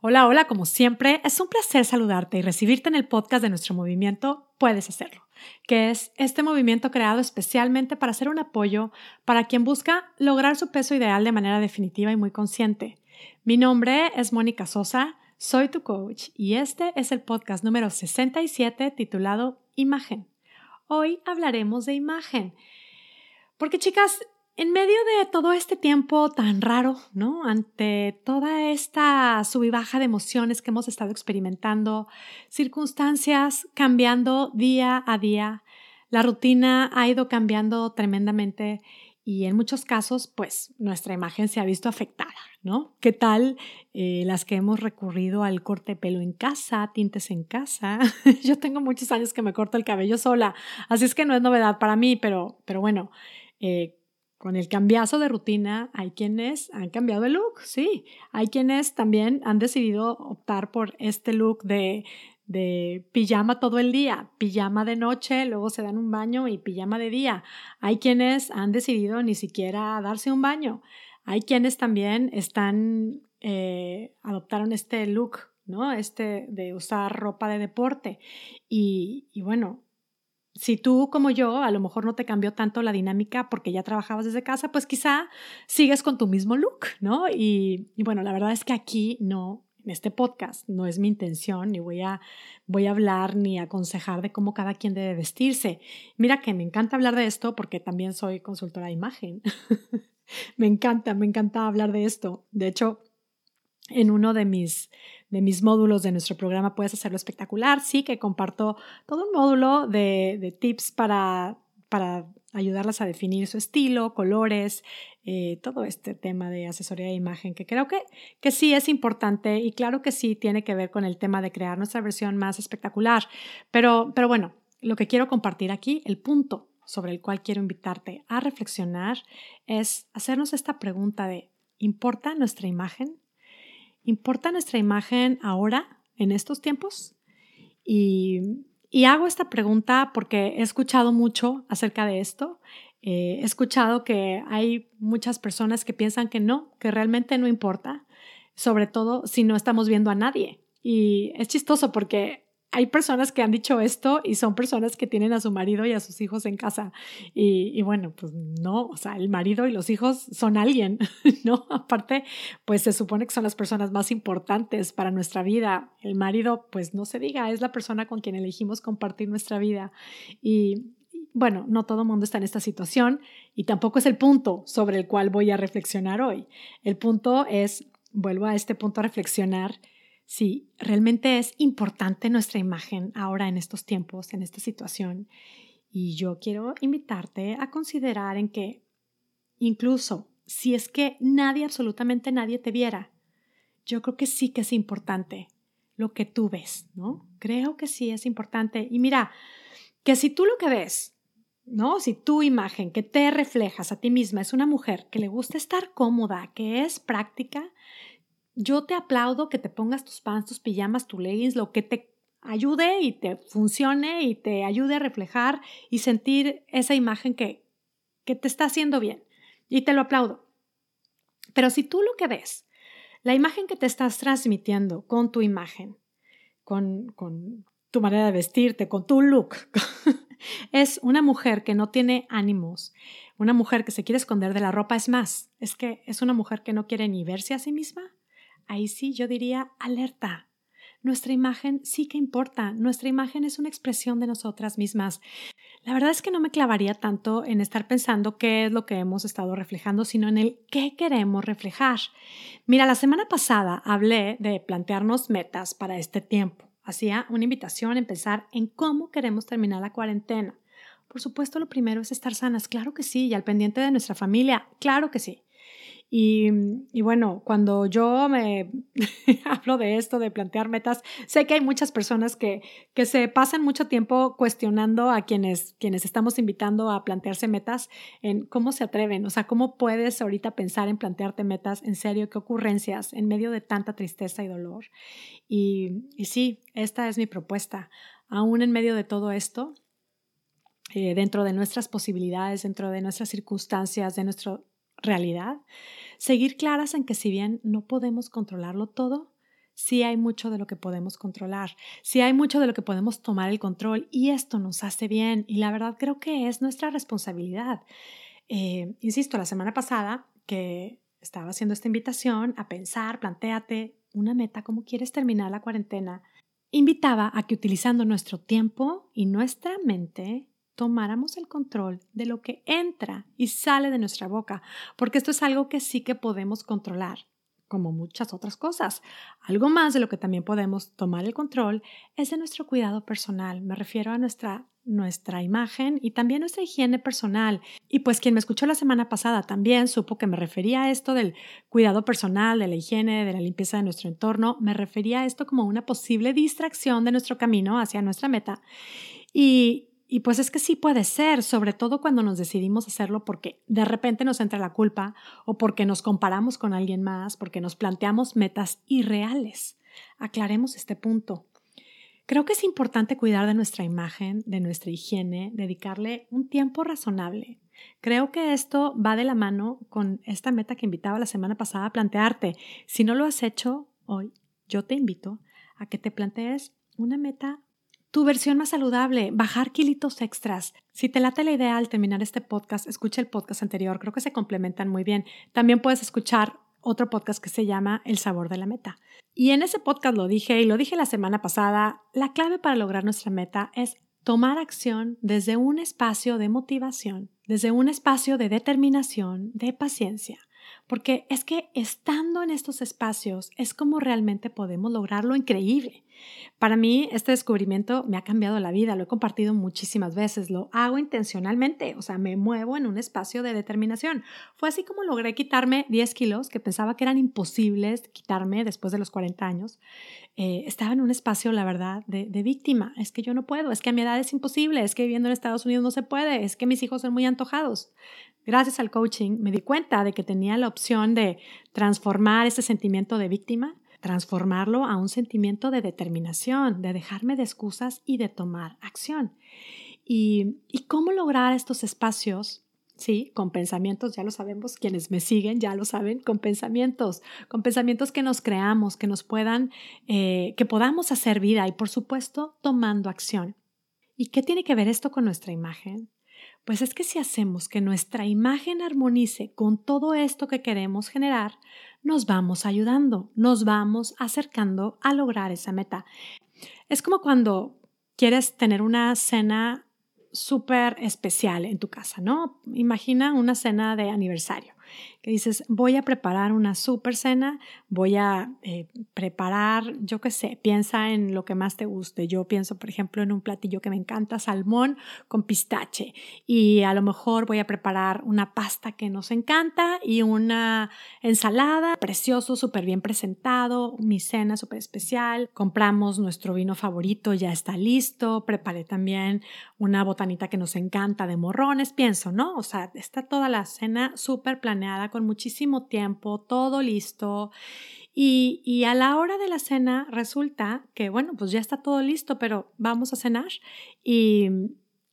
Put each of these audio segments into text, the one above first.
Hola, hola, como siempre, es un placer saludarte y recibirte en el podcast de nuestro movimiento Puedes Hacerlo, que es este movimiento creado especialmente para ser un apoyo para quien busca lograr su peso ideal de manera definitiva y muy consciente. Mi nombre es Mónica Sosa, soy tu coach y este es el podcast número 67 titulado Imagen. Hoy hablaremos de imagen. Porque chicas, en medio de todo este tiempo tan raro, ¿no? Ante toda esta sub y baja de emociones que hemos estado experimentando, circunstancias cambiando día a día, la rutina ha ido cambiando tremendamente y en muchos casos, pues nuestra imagen se ha visto afectada, ¿no? ¿Qué tal eh, las que hemos recurrido al corte de pelo en casa, tintes en casa? Yo tengo muchos años que me corto el cabello sola, así es que no es novedad para mí, pero, pero bueno, eh, con el cambiazo de rutina, hay quienes han cambiado el look, sí. Hay quienes también han decidido optar por este look de, pijama todo el día, pijama de noche, luego se dan un baño y pijama de día. Hay quienes han decidido ni siquiera darse un baño. Hay quienes también están, eh, adoptaron este look, ¿no? Este de usar ropa de deporte. Y bueno, si tú como yo, a lo mejor no te cambió tanto la dinámica porque ya trabajabas desde casa, pues quizá sigues con tu mismo look, ¿no? Y, bueno, la verdad es que aquí no, en este podcast, no es mi intención, ni voy a, voy a hablar ni aconsejar de cómo cada quien debe vestirse. Mira que me encanta hablar de esto porque también soy consultora de imagen. me encanta, me encanta hablar de esto. De hecho, en uno de mis, de mis módulos de nuestro programa Puedes Hacerlo Espectacular. Sí que comparto todo un módulo de, de tips para, para ayudarlas a definir su estilo, colores, eh, todo este tema de asesoría de imagen, que creo que, que sí es importante y claro que sí tiene que ver con el tema de crear nuestra versión más espectacular. Pero, pero bueno, lo que quiero compartir aquí, el punto sobre el cual quiero invitarte a reflexionar, es hacernos esta pregunta de, ¿importa nuestra imagen? ¿Importa nuestra imagen ahora, en estos tiempos? Y, hago esta pregunta porque he escuchado mucho acerca de esto. Eh, he escuchado que hay muchas personas que piensan que no, que realmente no importa, sobre todo si no estamos viendo a nadie. Y es chistoso porque hay personas que han dicho esto y son personas que tienen a su marido y a sus hijos en casa. Y, bueno, pues no, o sea, el marido y los hijos son alguien, ¿no? Aparte, pues se supone que son las personas más importantes para nuestra vida. El marido, pues no se diga, es la persona con quien elegimos compartir nuestra vida. Y bueno, no todo el mundo está en esta situación y tampoco es el punto sobre el cual voy a reflexionar hoy. El punto es, vuelvo a este punto a reflexionar si realmente es importante nuestra imagen ahora en estos tiempos, en esta situación. Y yo quiero invitarte a considerar en que incluso si es que nadie, absolutamente nadie te viera, yo creo que sí que es importante lo que tú ves, ¿no? Creo que sí es importante. Y mira, que si tú lo que ves, ¿no? Si tu imagen que te reflejas a ti misma es una mujer que le gusta estar cómoda, que es práctica, yo te aplaudo que te pongas tus pants, tus pijamas, tus leggings, lo que te ayude y te funcione y te ayude a reflejar y sentir esa imagen que, que te está haciendo bien. Y te lo aplaudo. Pero si tú lo que ves, la imagen que te estás transmitiendo con tu imagen, con, con tu manera de vestirte, con tu look, es una mujer que no tiene ánimos, una mujer que se quiere esconder de la ropa, es más, es que es una mujer que no quiere ni verse a sí misma, ahí sí yo diría alerta. Nuestra imagen sí que importa, nuestra imagen es una expresión de nosotras mismas. La verdad es que no me clavaría tanto en estar pensando qué es lo que hemos estado reflejando, sino en el qué queremos reflejar. Mira, la semana pasada hablé de plantearnos metas para este tiempo. Hacía una invitación a empezar en cómo queremos terminar la cuarentena. Por supuesto, lo primero es estar sanas, claro que sí, y al pendiente de nuestra familia, claro que sí. Y, y, bueno, cuando yo me hablo de esto, de plantear metas, sé que hay muchas personas que, que se pasan mucho tiempo cuestionando a quienes, quienes estamos invitando a plantearse metas en cómo se atreven, o sea, cómo puedes ahorita pensar en plantearte metas, en serio, qué ocurrencias en medio de tanta tristeza y dolor. Y, y sí, esta es mi propuesta. Aún en medio de todo esto, eh, dentro de nuestras posibilidades, dentro de nuestras circunstancias, de nuestro realidad, seguir claras en que si bien no podemos controlarlo todo, sí hay mucho de lo que podemos controlar, sí hay mucho de lo que podemos tomar el control y esto nos hace bien y la verdad creo que es nuestra responsabilidad. Eh, insisto, la semana pasada que estaba haciendo esta invitación a pensar, planteate una meta, cómo quieres terminar la cuarentena, invitaba a que utilizando nuestro tiempo y nuestra mente tomáramos el control de lo que entra y sale de nuestra boca, porque esto es algo que sí que podemos controlar como muchas otras cosas. Algo más de lo que también podemos tomar el control es de nuestro cuidado personal. Me refiero a nuestra nuestra imagen y también nuestra higiene personal. Y pues quien me escuchó la semana pasada también supo que me refería a esto del cuidado personal, de la higiene, de la limpieza de nuestro entorno. Me refería a esto como una posible distracción de nuestro camino hacia nuestra meta. Y, y pues es que sí puede ser, sobre todo cuando nos decidimos hacerlo porque de repente nos entra la culpa o porque nos comparamos con alguien más, porque nos planteamos metas irreales. Aclaremos este punto. Creo que es importante cuidar de nuestra imagen, de nuestra higiene, dedicarle un tiempo razonable. Creo que esto va de la mano con esta meta que invitaba la semana pasada a plantearte. Si no lo has hecho hoy, yo te invito a que te plantees una meta tu versión más saludable, bajar kilitos extras. Si te late la idea al terminar este podcast, escucha el podcast anterior, creo que se complementan muy bien. También puedes escuchar otro podcast que se llama El sabor de la meta. Y en ese podcast lo dije y lo dije la semana pasada, la clave para lograr nuestra meta es tomar acción desde un espacio de motivación, desde un espacio de determinación, de paciencia porque es que estando en estos espacios es como realmente podemos lograr lo increíble. Para mí, este descubrimiento me ha cambiado la vida, lo he compartido muchísimas veces, lo hago intencionalmente, o sea, me muevo en un espacio de determinación. Fue así como logré quitarme 10 kilos que pensaba que eran imposibles quitarme después de los 40 años. Eh, estaba en un espacio, la verdad, de, de víctima. Es que yo no puedo, es que a mi edad es imposible, es que viviendo en Estados Unidos no se puede, es que mis hijos son muy antojados gracias al coaching me di cuenta de que tenía la opción de transformar ese sentimiento de víctima, transformarlo a un sentimiento de determinación, de dejarme de excusas y de tomar acción. ¿Y, cómo lograr estos espacios? Sí, con pensamientos, ya lo sabemos, quienes me siguen ya lo saben, con pensamientos, con pensamientos que nos creamos, que nos puedan, eh, que podamos hacer vida y por supuesto tomando acción. ¿Y qué tiene que ver esto con nuestra imagen? Pues es que si hacemos que nuestra imagen armonice con todo esto que queremos generar, nos vamos ayudando, nos vamos acercando a lograr esa meta. Es como cuando quieres tener una cena súper especial en tu casa, ¿no? Imagina una cena de aniversario que dices, voy a preparar una super cena, voy a eh, preparar, yo qué sé, piensa en lo que más te guste. Yo pienso, por ejemplo, en un platillo que me encanta, salmón con pistache. Y a lo mejor voy a preparar una pasta que nos encanta y una ensalada, precioso, súper bien presentado, mi cena súper especial. Compramos nuestro vino favorito, ya está listo. Preparé también una botanita que nos encanta de morrones, pienso, ¿no? O sea, está toda la cena súper planeada con muchísimo tiempo, todo listo. Y, y, a la hora de la cena resulta que, bueno, pues ya está todo listo, pero vamos a cenar. Y,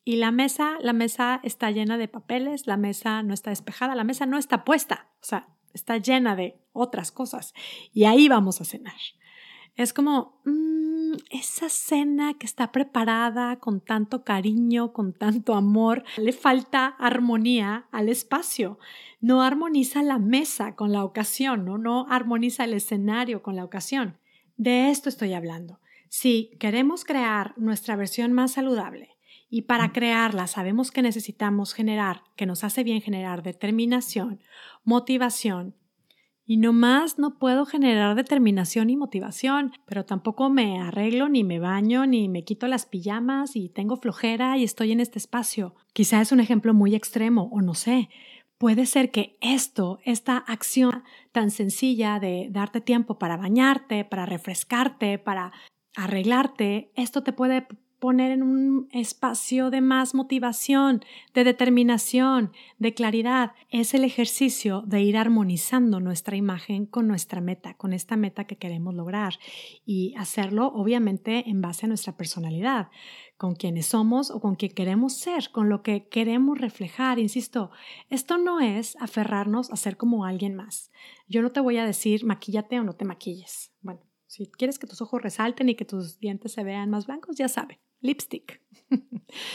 y la mesa, la mesa está llena de papeles, la mesa no está despejada, la mesa no está puesta, o sea, está llena de otras cosas. Y ahí vamos a cenar. Es como, mm, esa cena que está preparada con tanto cariño, con tanto amor, le falta armonía al espacio. No armoniza la mesa con la ocasión, ¿no? no armoniza el escenario con la ocasión. De esto estoy hablando. Si queremos crear nuestra versión más saludable y para crearla sabemos que necesitamos generar, que nos hace bien generar determinación, motivación, y nomás no puedo generar determinación y motivación, pero tampoco me arreglo, ni me baño, ni me quito las pijamas y tengo flojera y estoy en este espacio. Quizá es un ejemplo muy extremo o no sé. Puede ser que esto, esta acción tan sencilla de darte tiempo para bañarte, para refrescarte, para arreglarte, esto te puede poner en un espacio de más motivación, de determinación, de claridad. Es el ejercicio de ir armonizando nuestra imagen con nuestra meta, con esta meta que queremos lograr y hacerlo obviamente en base a nuestra personalidad, con quienes somos o con quien queremos ser, con lo que queremos reflejar. Insisto, esto no es aferrarnos a ser como alguien más. Yo no te voy a decir maquíllate o no te maquilles. Bueno, Si quieres que tus ojos resalten y que tus dientes se vean más blancos, ya sabe, lipstick. en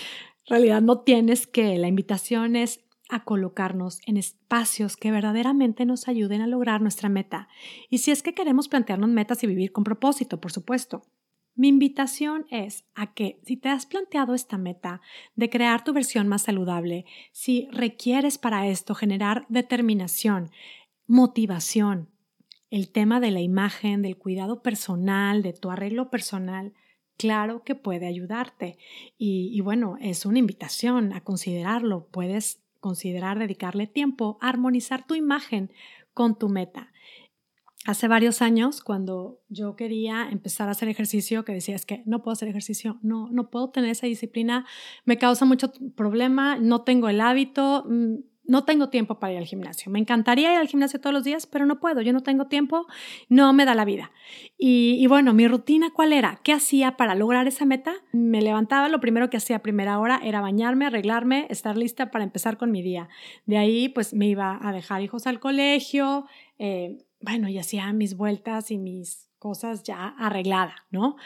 realidad no tienes que, la invitación es a colocarnos en espacios que verdaderamente nos ayuden a lograr nuestra meta. Y si es que queremos plantearnos metas y vivir con propósito, por supuesto. Mi invitación es a que si te has planteado esta meta de crear tu versión más saludable, si requieres para esto generar determinación, motivación, el tema de la imagen, del cuidado personal, de tu arreglo personal, claro que puede ayudarte. Y, bueno, es una invitación a considerarlo. Puedes considerar dedicarle tiempo a armonizar tu imagen con tu meta. Hace varios años, cuando yo quería empezar a hacer ejercicio, que decía que no puedo hacer ejercicio, no, no puedo tener esa disciplina, me causa mucho problema, no tengo el hábito, mm, no tengo tiempo para ir al gimnasio. Me encantaría ir al gimnasio todos los días, pero no puedo, yo no tengo tiempo, no me da la vida. Y, bueno, mi rutina, ¿cuál era? ¿Qué hacía para lograr esa meta? Me levantaba, lo primero que hacía a primera hora era bañarme, arreglarme, estar lista para empezar con mi día. De ahí, pues me iba a dejar hijos al colegio, eh, bueno, y hacía mis vueltas y mis cosas ya arreglada, ¿no?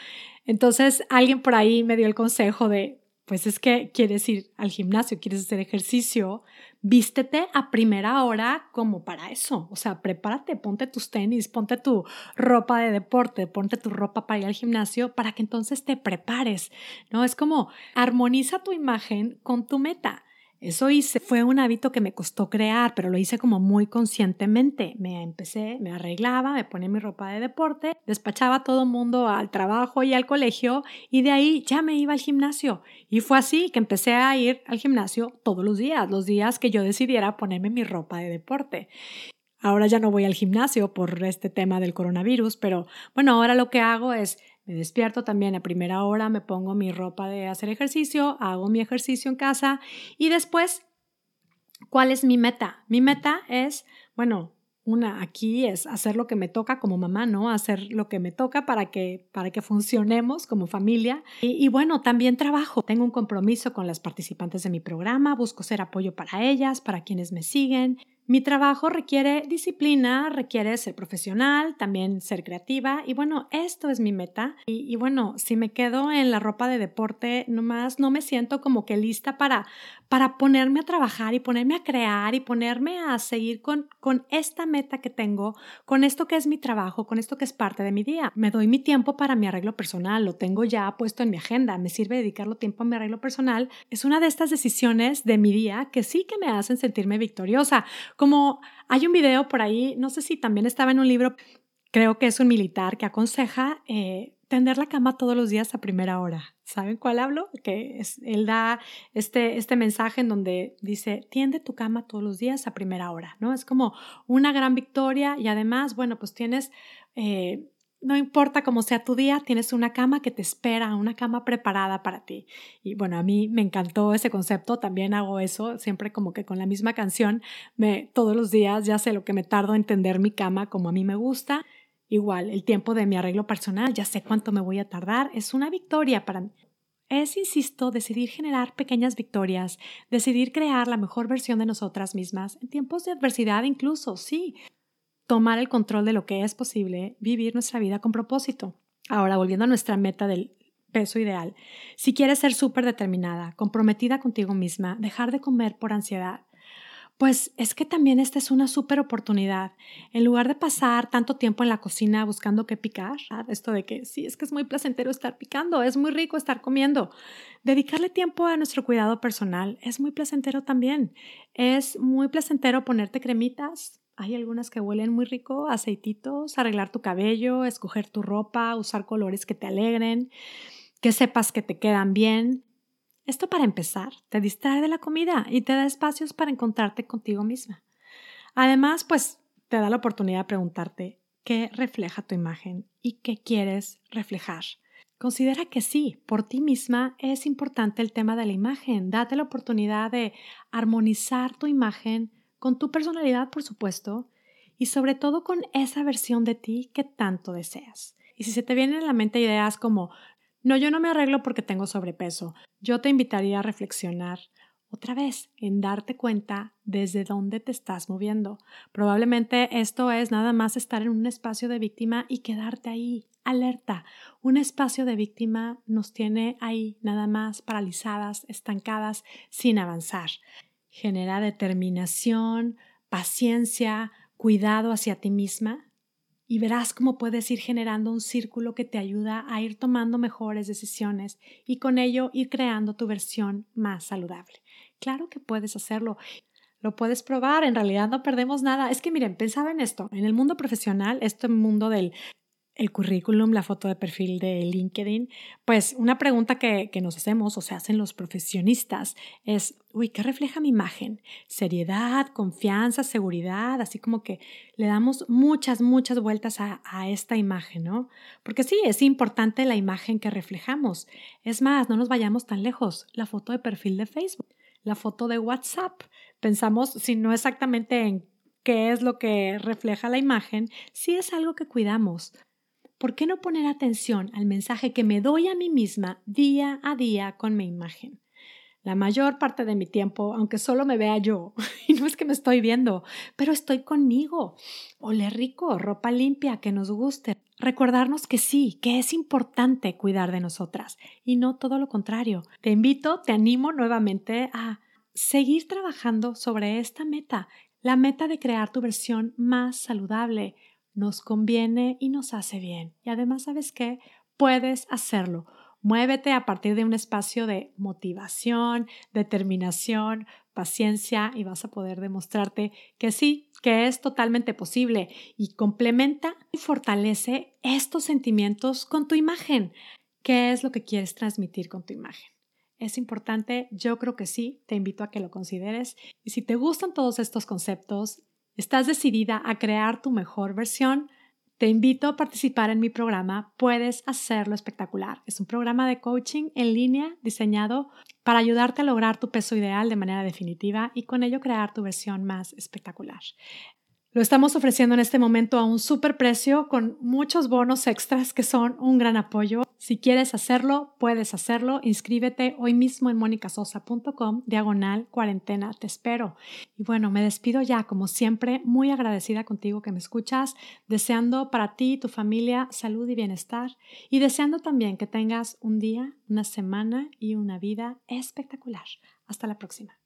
Entonces, alguien por ahí me dio el consejo de, pues es que quieres ir al gimnasio, quieres hacer ejercicio, vístete a primera hora como para eso. O sea, prepárate, ponte tus tenis, ponte tu ropa de deporte, ponte tu ropa para ir al gimnasio para que entonces te prepares, ¿no? Es como armoniza tu imagen con tu meta. Eso hice, fue un hábito que me costó crear, pero lo hice como muy conscientemente. Me empecé, me arreglaba, me ponía mi ropa de deporte, despachaba a todo mundo al trabajo y al colegio y de ahí ya me iba al gimnasio. Y fue así que empecé a ir al gimnasio todos los días, los días que yo decidiera ponerme mi ropa de deporte. Ahora ya no voy al gimnasio por este tema del coronavirus, pero bueno, ahora lo que hago es me despierto también a primera hora, me pongo mi ropa de hacer ejercicio, hago mi ejercicio en casa y después, ¿cuál es mi meta? Mi meta es, bueno, una aquí es hacer lo que me toca como mamá, ¿no? Hacer lo que me toca para que, para que funcionemos como familia. Y, y, bueno, también trabajo. Tengo un compromiso con las participantes de mi programa, busco ser apoyo para ellas, para quienes me siguen. Mi trabajo requiere disciplina, requiere ser profesional, también ser creativa y bueno, esto es mi meta. Y, bueno, si me quedo en la ropa de deporte, nomás no me siento como que lista para, para ponerme a trabajar y ponerme a crear y ponerme a seguir con, con esta meta que tengo, con esto que es mi trabajo, con esto que es parte de mi día. Me doy mi tiempo para mi arreglo personal, lo tengo ya puesto en mi agenda, me sirve dedicarlo tiempo a mi arreglo personal. Es una de estas decisiones de mi día que sí que me hacen sentirme victoriosa como hay un video por ahí, no sé si también estaba en un libro, creo que es un militar que aconseja eh, tender la cama todos los días a primera hora. ¿Saben cuál hablo? Que es, él da este, este mensaje en donde dice, tiende tu cama todos los días a primera hora, ¿no? Es como una gran victoria y además, bueno, pues tienes eh, no importa cómo sea tu día, tienes una cama que te espera, una cama preparada para ti. Y bueno, a mí me encantó ese concepto, también hago eso, siempre como que con la misma canción, me, todos los días ya sé lo que me tardo en tender mi cama como a mí me gusta. Igual, el tiempo de mi arreglo personal, ya sé cuánto me voy a tardar, es una victoria para mí. Es, insisto, decidir generar pequeñas victorias, decidir crear la mejor versión de nosotras mismas, en tiempos de adversidad incluso, sí, tomar el control de lo que es posible, vivir nuestra vida con propósito. Ahora, volviendo a nuestra meta del peso ideal, si quieres ser súper determinada, comprometida contigo misma, dejar de comer por ansiedad, pues es que también esta es una súper oportunidad. En lugar de pasar tanto tiempo en la cocina buscando qué picar, esto de que sí, es que es muy placentero estar picando, es muy rico estar comiendo, dedicarle tiempo a nuestro cuidado personal es muy placentero también. Es muy placentero ponerte cremitas, hay algunas que huelen muy rico, aceititos, arreglar tu cabello, escoger tu ropa, usar colores que te alegren, que sepas que te quedan bien. Esto para empezar, te distrae de la comida y te da espacios para encontrarte contigo misma. Además, pues te da la oportunidad de preguntarte qué refleja tu imagen y qué quieres reflejar. Considera que sí, por ti misma es importante el tema de la imagen. Date la oportunidad de armonizar tu imagen con tu personalidad, por supuesto, y sobre todo con esa versión de ti que tanto deseas. Y si se te vienen a la mente ideas como, no, yo no me arreglo porque tengo sobrepeso, yo te invitaría a reflexionar otra vez en darte cuenta desde dónde te estás moviendo. Probablemente esto es nada más estar en un espacio de víctima y quedarte ahí, alerta. Un espacio de víctima nos tiene ahí nada más paralizadas, estancadas, sin avanzar. Genera determinación, paciencia, cuidado hacia ti misma y verás cómo puedes ir generando un círculo que te ayuda a ir tomando mejores decisiones y con ello ir creando tu versión más saludable. Claro que puedes hacerlo. Lo puedes probar, en realidad no perdemos nada. Es que miren, pensaba en esto, en el mundo profesional, este mundo del el currículum, la foto de perfil de LinkedIn, pues una pregunta que, que, nos hacemos o se hacen los profesionistas es, uy, ¿qué refleja mi imagen? Seriedad, confianza, seguridad, así como que le damos muchas, muchas vueltas a, a esta imagen, ¿no? Porque sí, es importante la imagen que reflejamos. Es más, no nos vayamos tan lejos, la foto de perfil de Facebook, la foto de WhatsApp. Pensamos, si no exactamente en qué es lo que refleja la imagen, sí es algo que cuidamos. ¿Por qué no poner atención al mensaje que me doy a mí misma día a día con mi imagen? La mayor parte de mi tiempo, aunque solo me vea yo, y no es que me estoy viendo, pero estoy conmigo. Ole rico, ropa limpia, que nos guste. Recordarnos que sí, que es importante cuidar de nosotras y no todo lo contrario. Te invito, te animo nuevamente a seguir trabajando sobre esta meta, la meta de crear tu versión más saludable, nos conviene y nos hace bien. Y además, ¿sabes qué? Puedes hacerlo. Muévete a partir de un espacio de motivación, determinación, paciencia y vas a poder demostrarte que sí, que es totalmente posible y complementa y fortalece estos sentimientos con tu imagen. ¿Qué es lo que quieres transmitir con tu imagen? ¿Es importante? Yo creo que sí, te invito a que lo consideres. Y si te gustan todos estos conceptos ¿Estás decidida a crear tu mejor versión? Te invito a participar en mi programa Puedes hacerlo espectacular. Es un programa de coaching en línea diseñado para ayudarte a lograr tu peso ideal de manera definitiva y con ello crear tu versión más espectacular. Lo estamos ofreciendo en este momento a un super precio con muchos bonos extras que son un gran apoyo. Si quieres hacerlo, puedes hacerlo. Inscríbete hoy mismo en monicasosa.com diagonal cuarentena. Te espero. Y bueno, me despido ya, como siempre, muy agradecida contigo que me escuchas, deseando para ti y tu familia salud y bienestar y deseando también que tengas un día, una semana y una vida espectacular. Hasta la próxima.